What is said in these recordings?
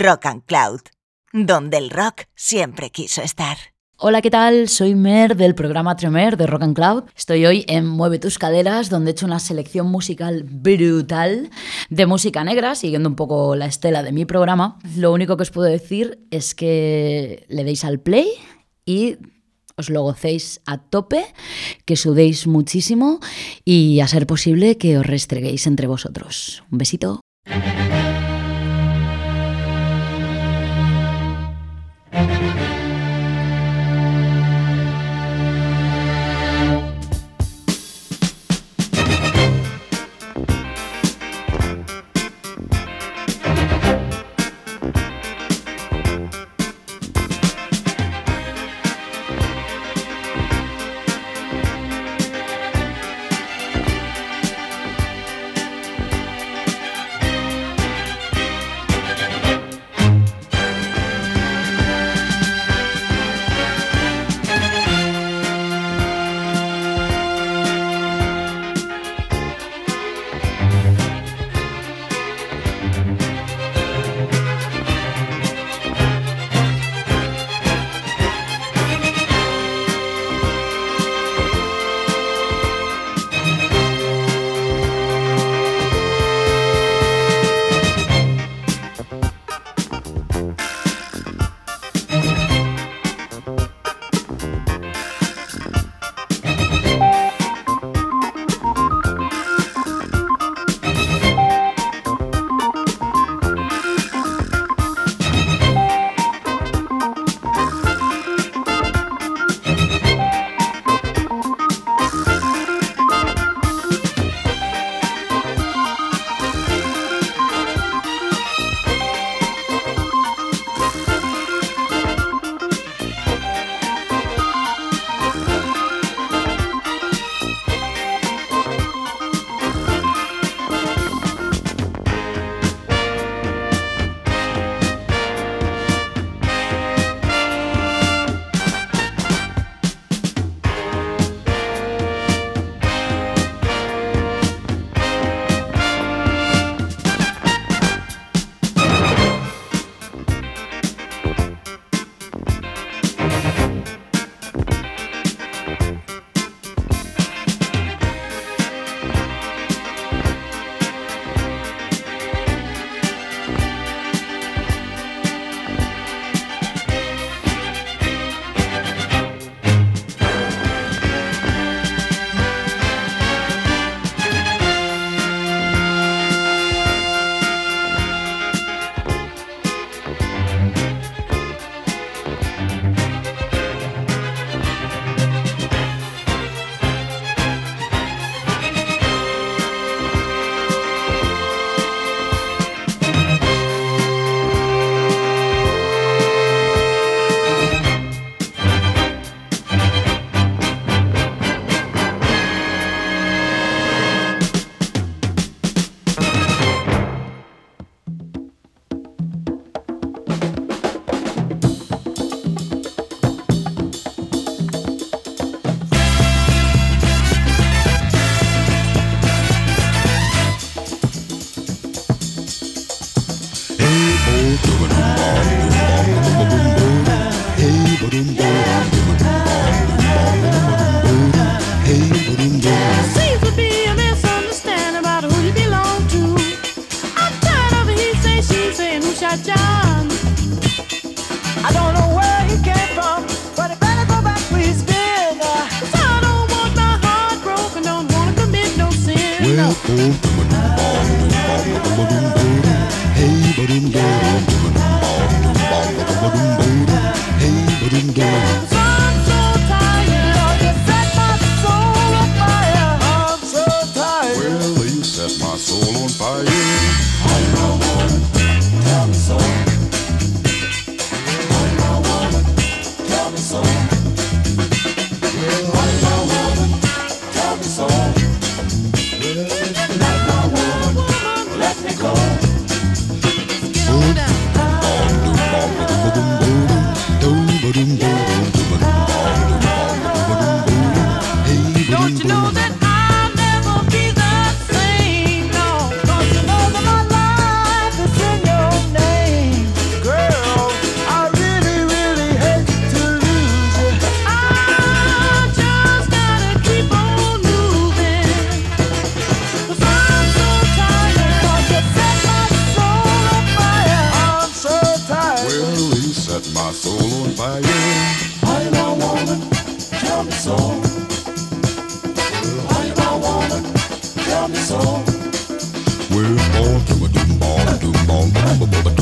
Rock and Cloud, donde el rock siempre quiso estar. Hola, ¿qué tal? Soy Mer del programa Tremer de Rock and Cloud. Estoy hoy en Mueve tus caderas, donde he hecho una selección musical brutal de música negra, siguiendo un poco la estela de mi programa. Lo único que os puedo decir es que le deis al play y os lo gocéis a tope, que sudéis muchísimo y a ser posible que os restreguéis entre vosotros. Un besito. Ooh. Boom.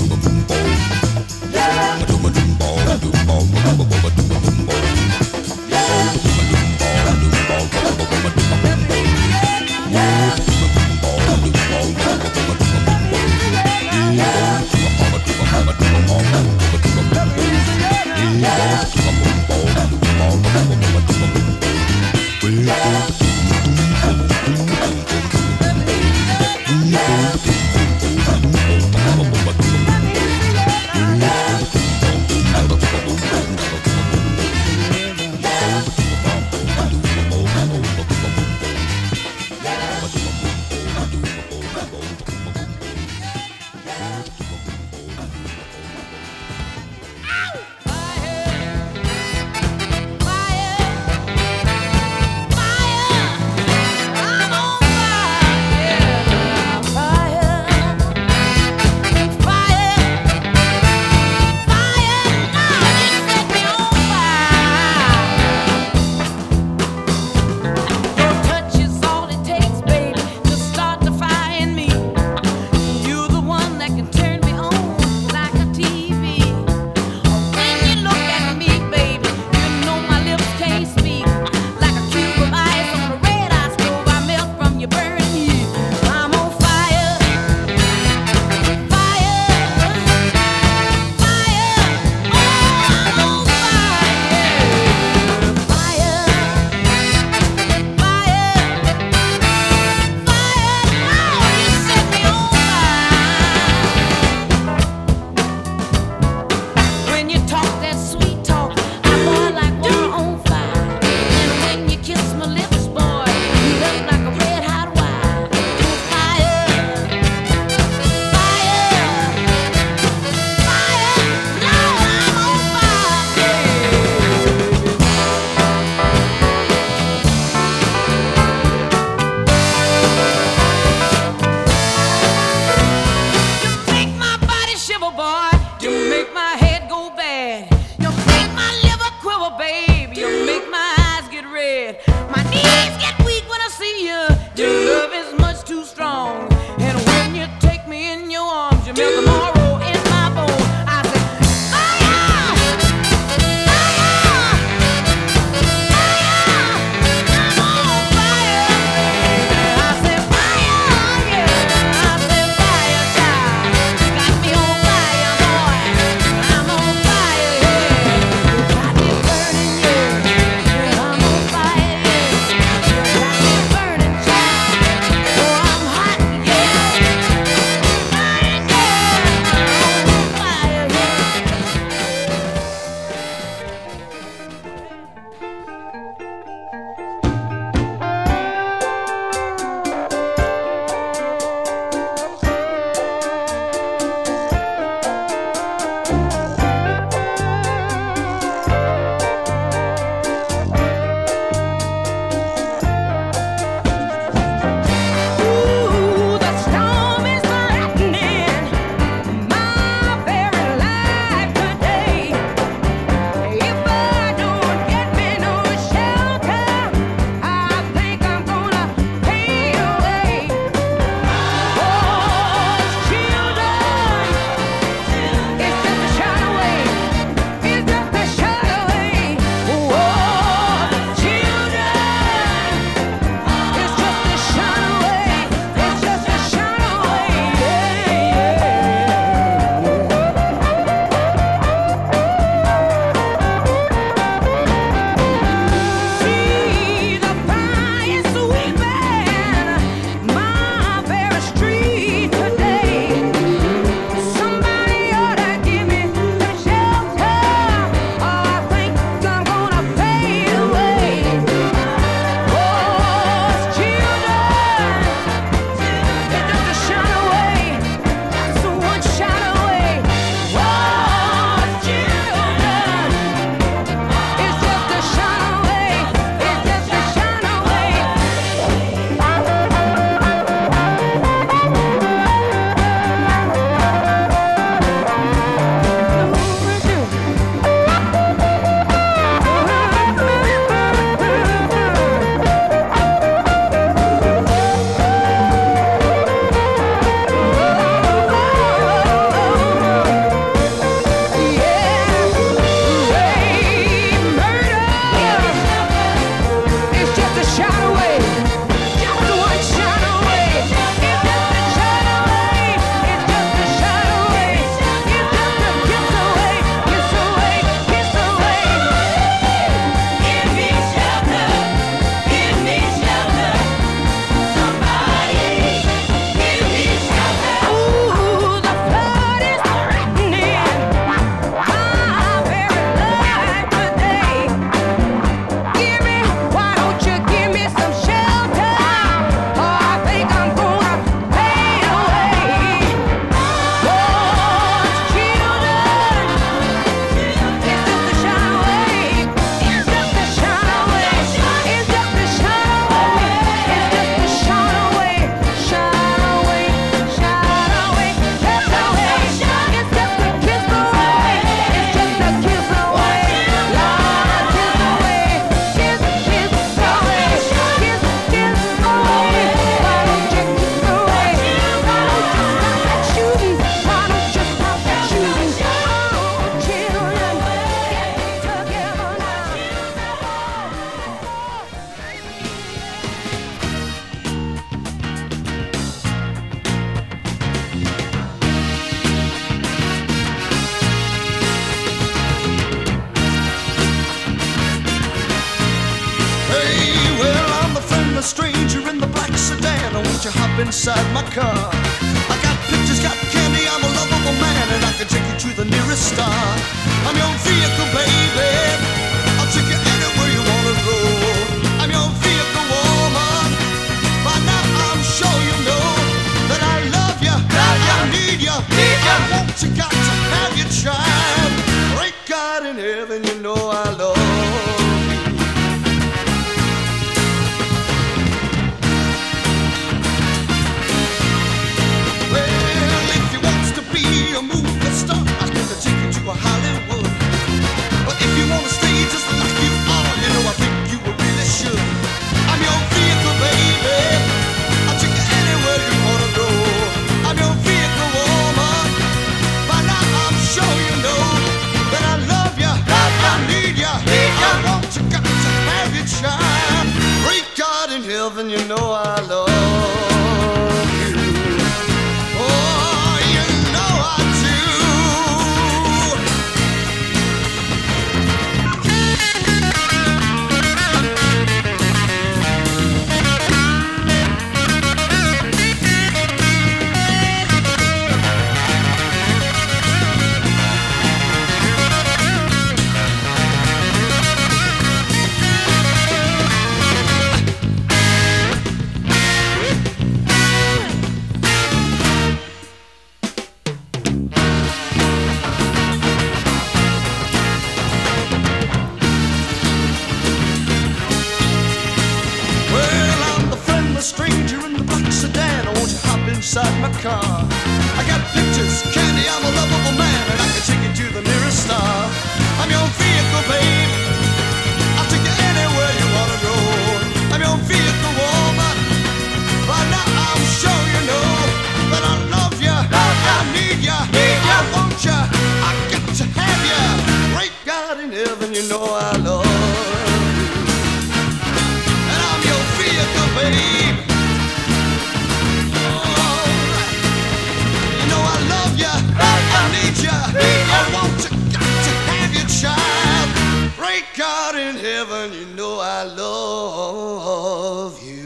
Heaven, you know I love you.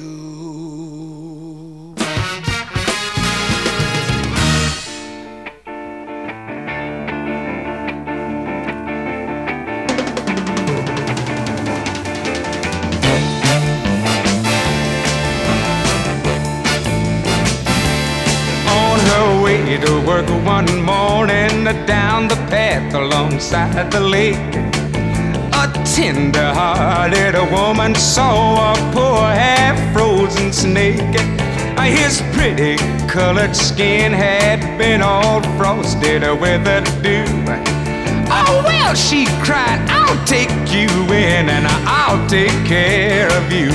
on her way to work one morning down the path alongside the lake. A tender hearted woman saw a poor half frozen snake. Uh, his pretty colored skin had been all frosted with the dew. Oh, well, she cried, I'll take you in and I'll take care of you.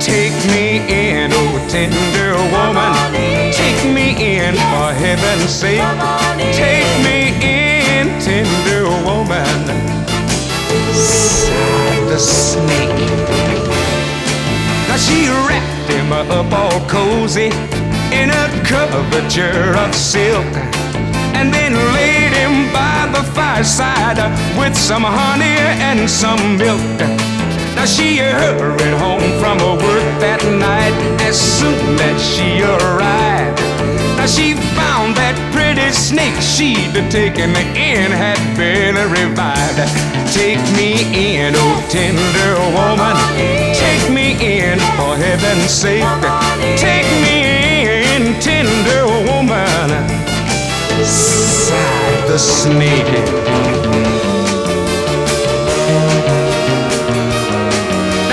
Take me in, oh tender woman. Take me in for heaven's sake. Take me in, tender woman. Sighed the snake. Now she wrapped him up all cozy in a coverture of silk and then laid him by the fireside with some honey and some milk. Now she hurried home from her work that night as soon as she arrived. Now she found that pretty snake she'd taken in had been revived. Take me in, oh tender woman. Take me in for heaven's sake. Take me in, tender woman sighed the snake.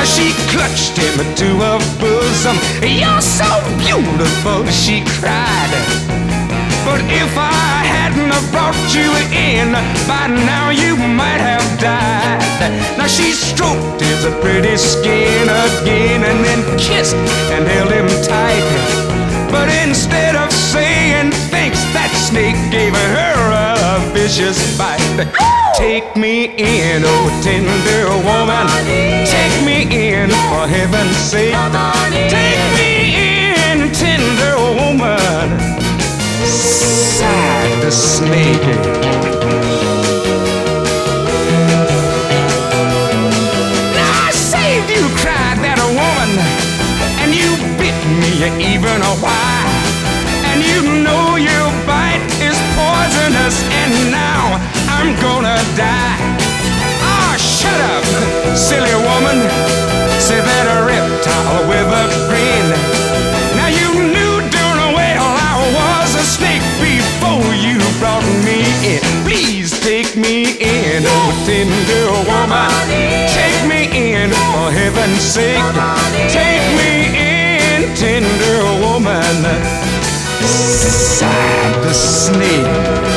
She clutched him to her bosom. You're so beautiful, she cried. But if I hadn't have brought you in, by now you might have died. Now she stroked his pretty skin again and then kissed and held him tight. But instead of saying thanks, that snake gave her a vicious bite. Take me in, oh tender woman. Take me in for heaven's sake. Take me bit me even a while. And you know your bite is poisonous, and now I'm gonna die. Ah, shut up, silly woman. Say that a reptile with a me in, oh tender woman. Take me in for heaven's sake. Take me in, tender woman. Sighed the snake.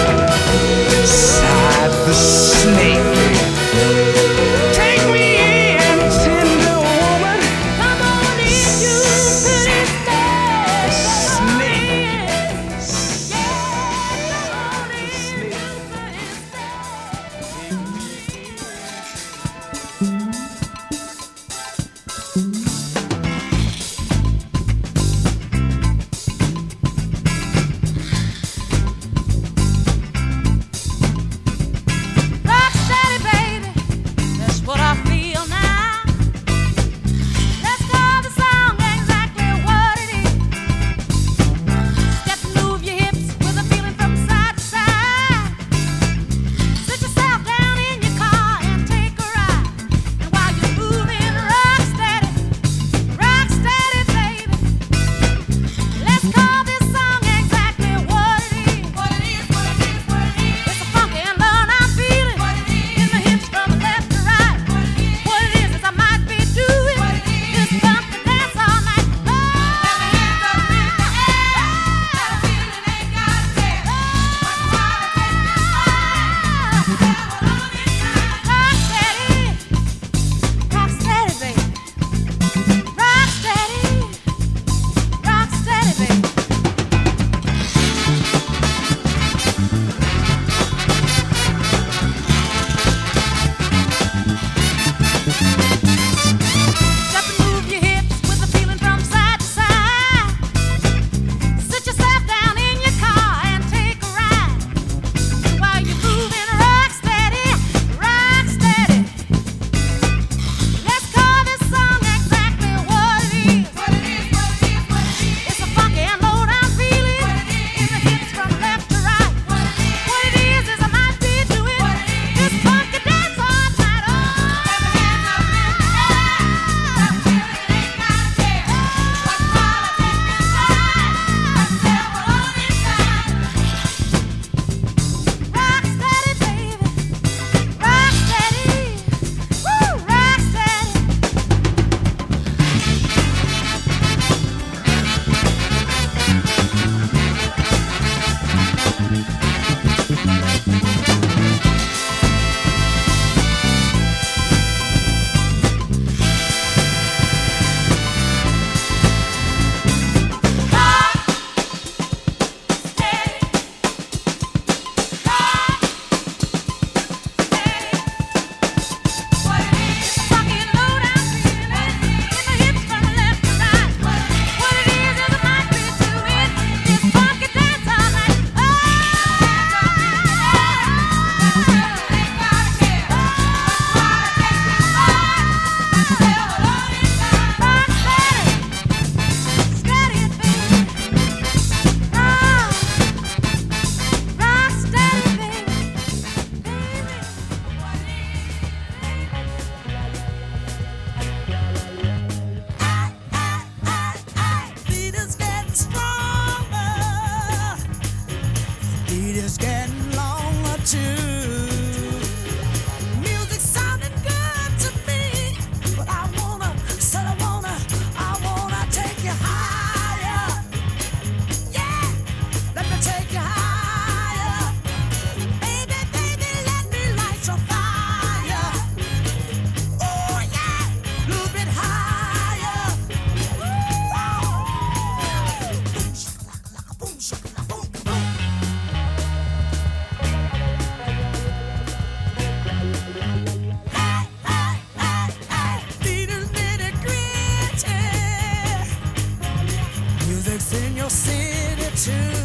Good.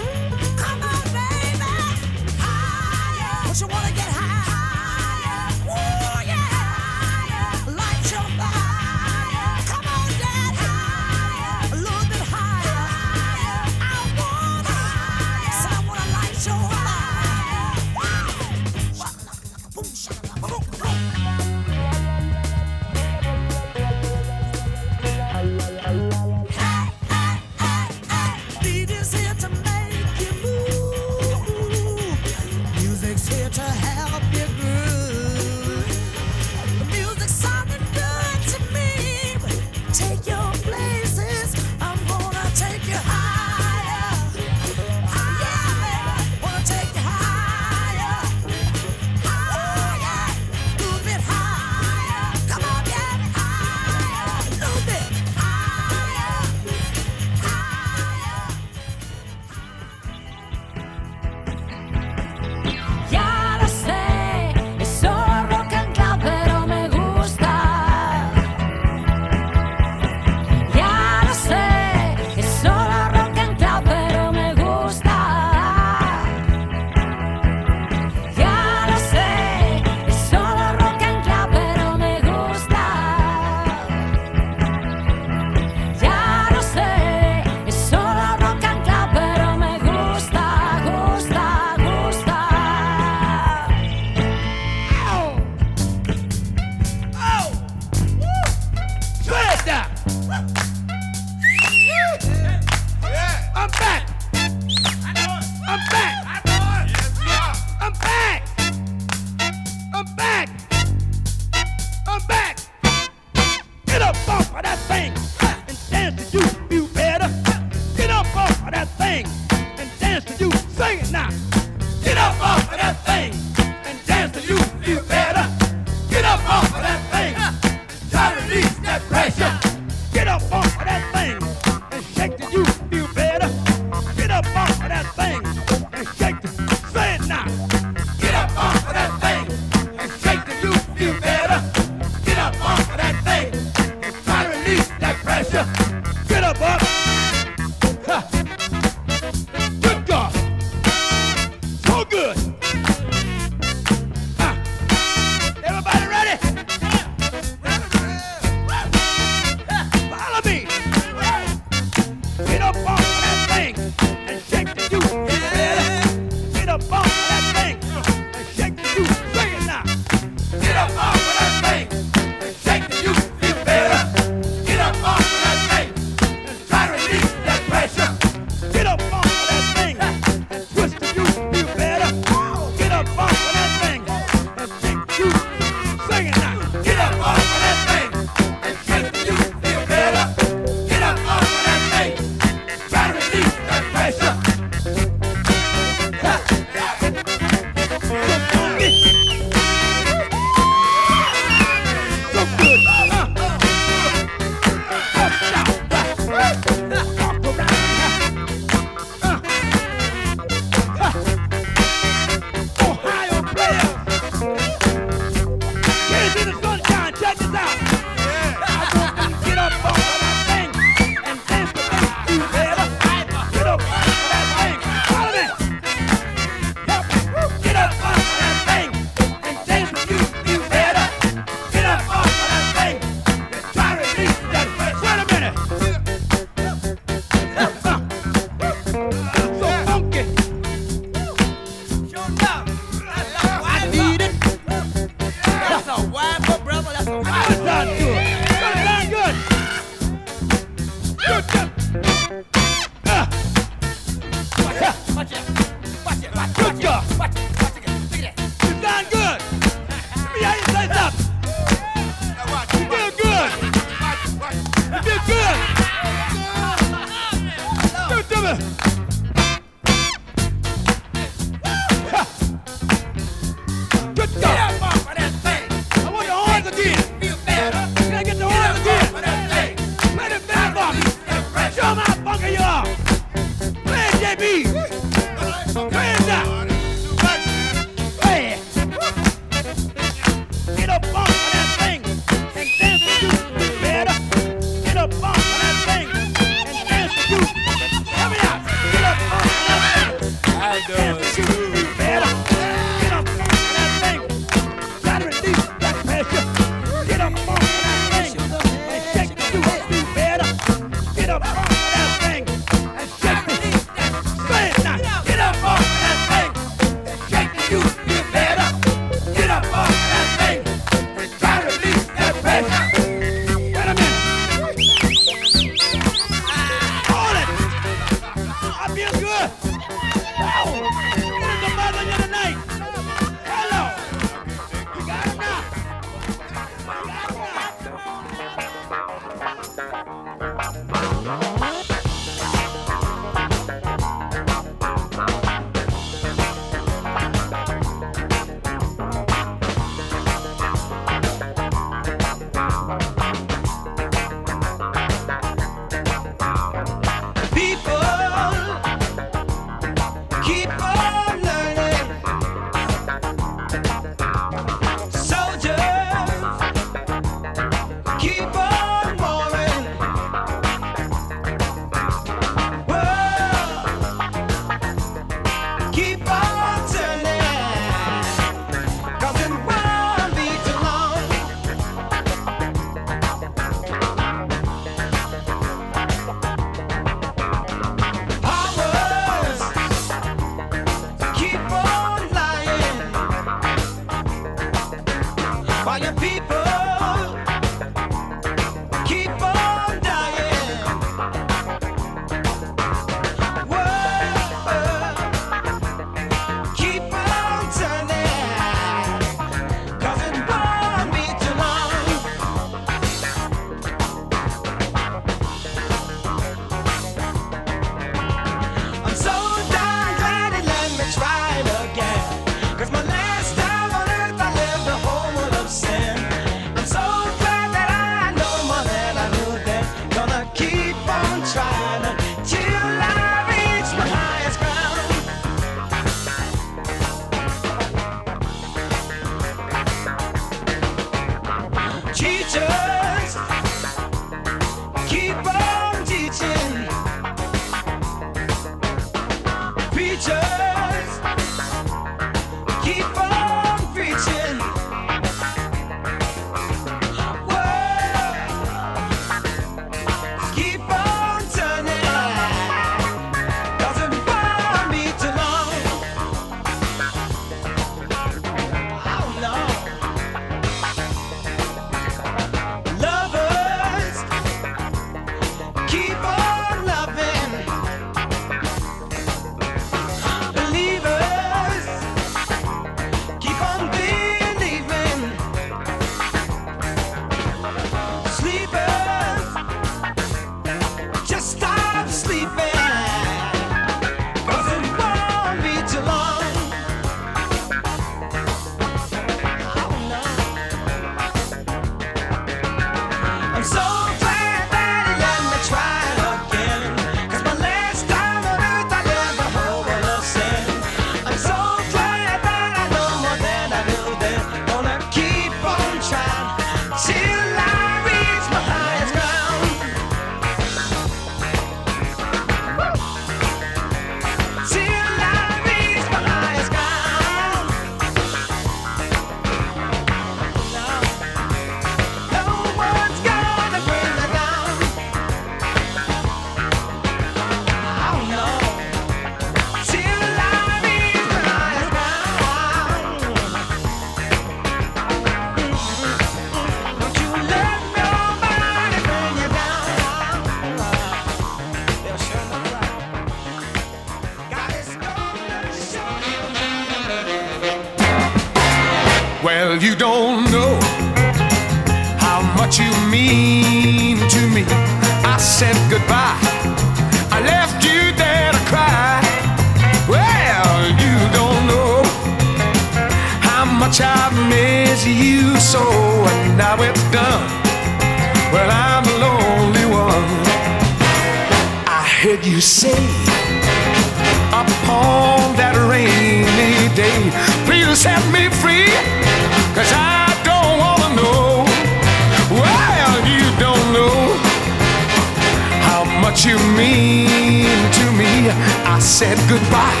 I said goodbye,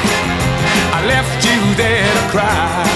I left you there to cry.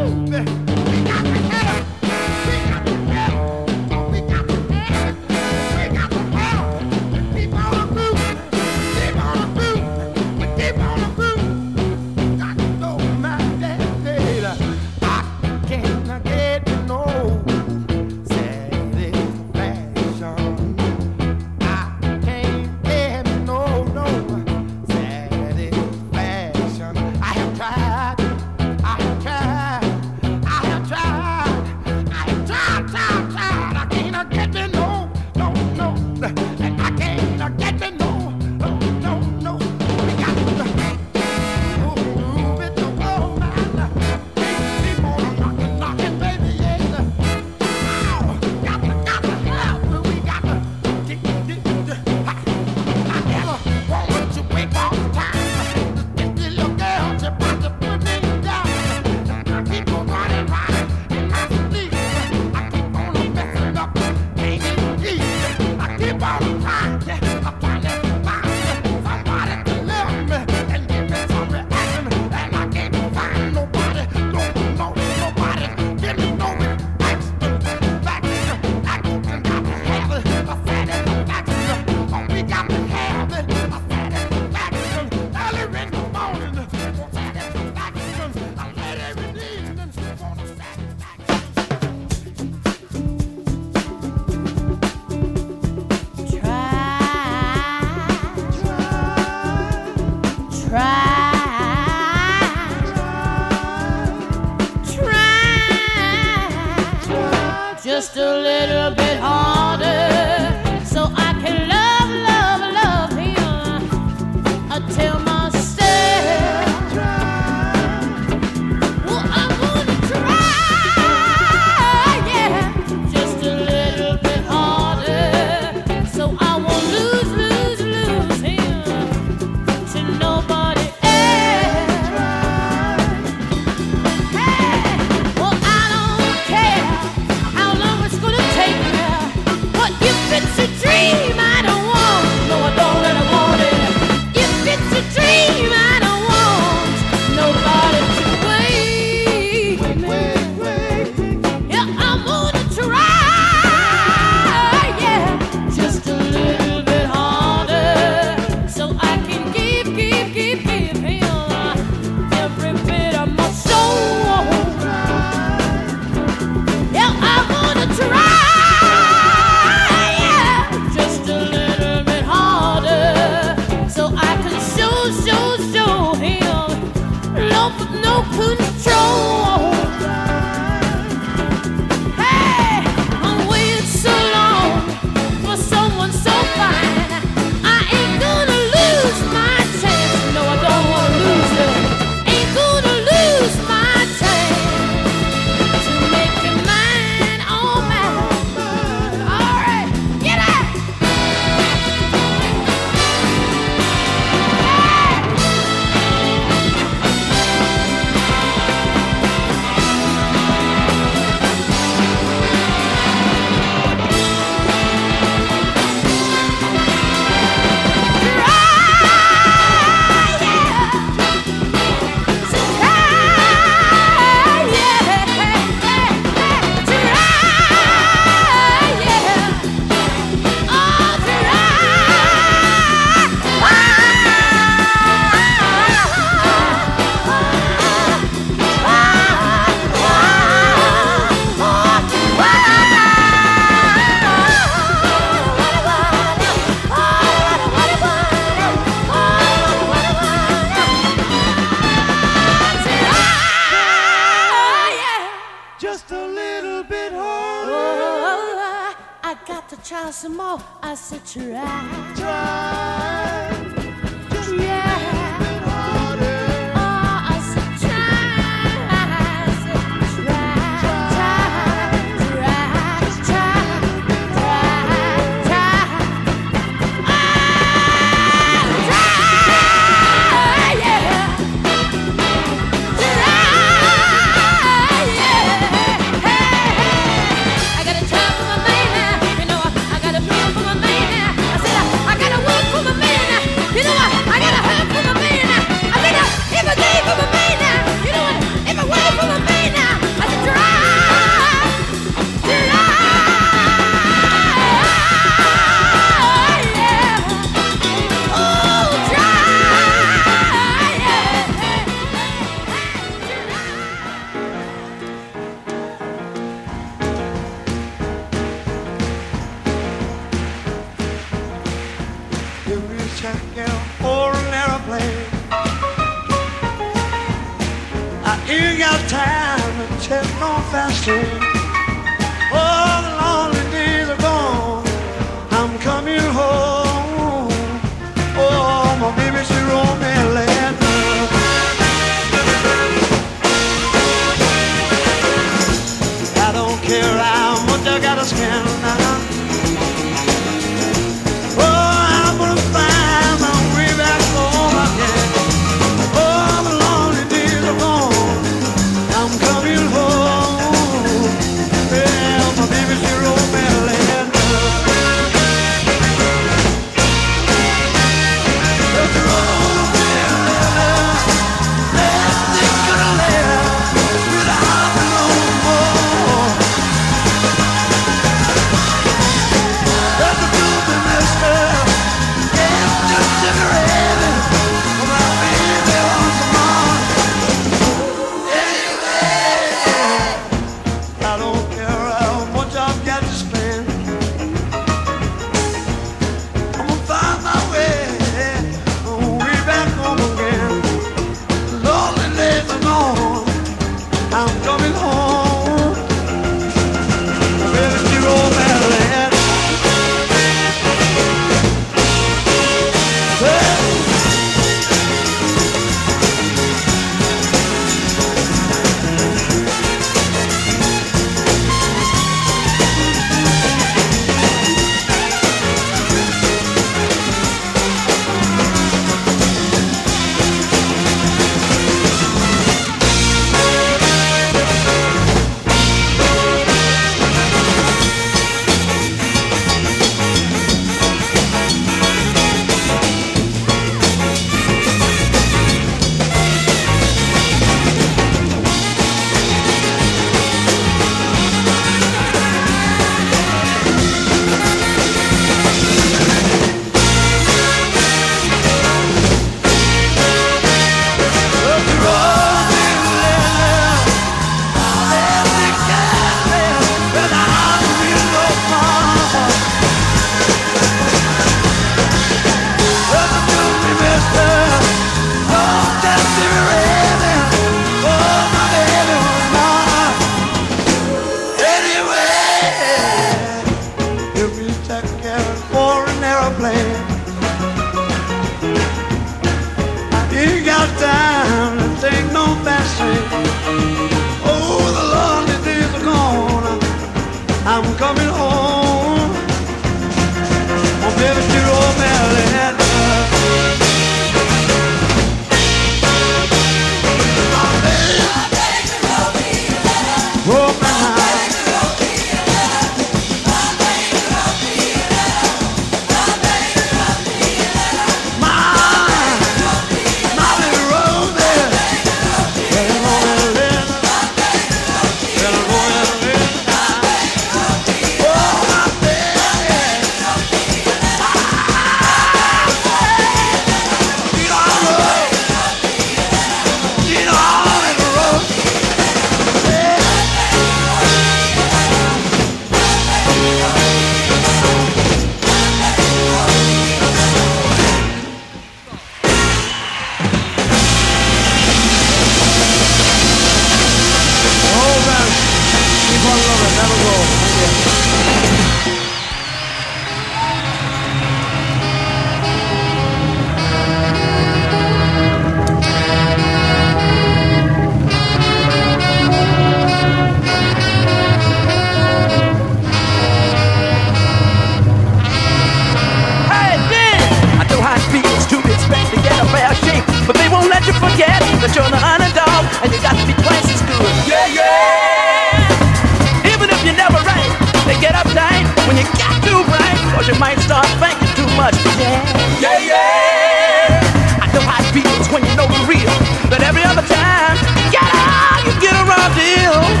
start thinking too much. Yeah, yeah, yeah. I know how it feels when you know the real, but every other time, yeah, you get around to ill.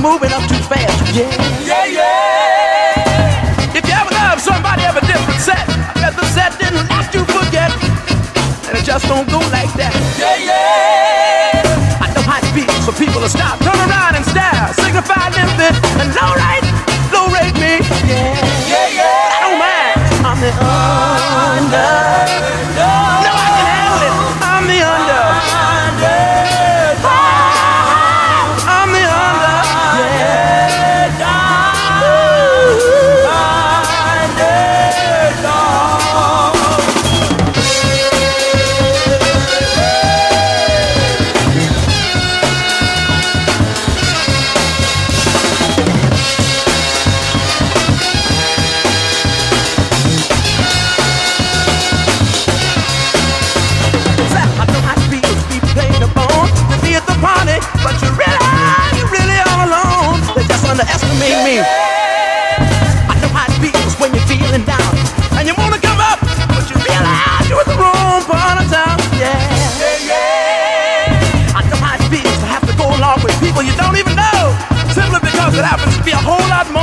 moving up too fast. Yeah, yeah, yeah. If you ever love somebody of a different set, I bet the set didn't last you forget. And it just don't go like that. Yeah, yeah. I know how it be, so people will stop, turn around and stare, signify limpid, and all right. be a whole lot more.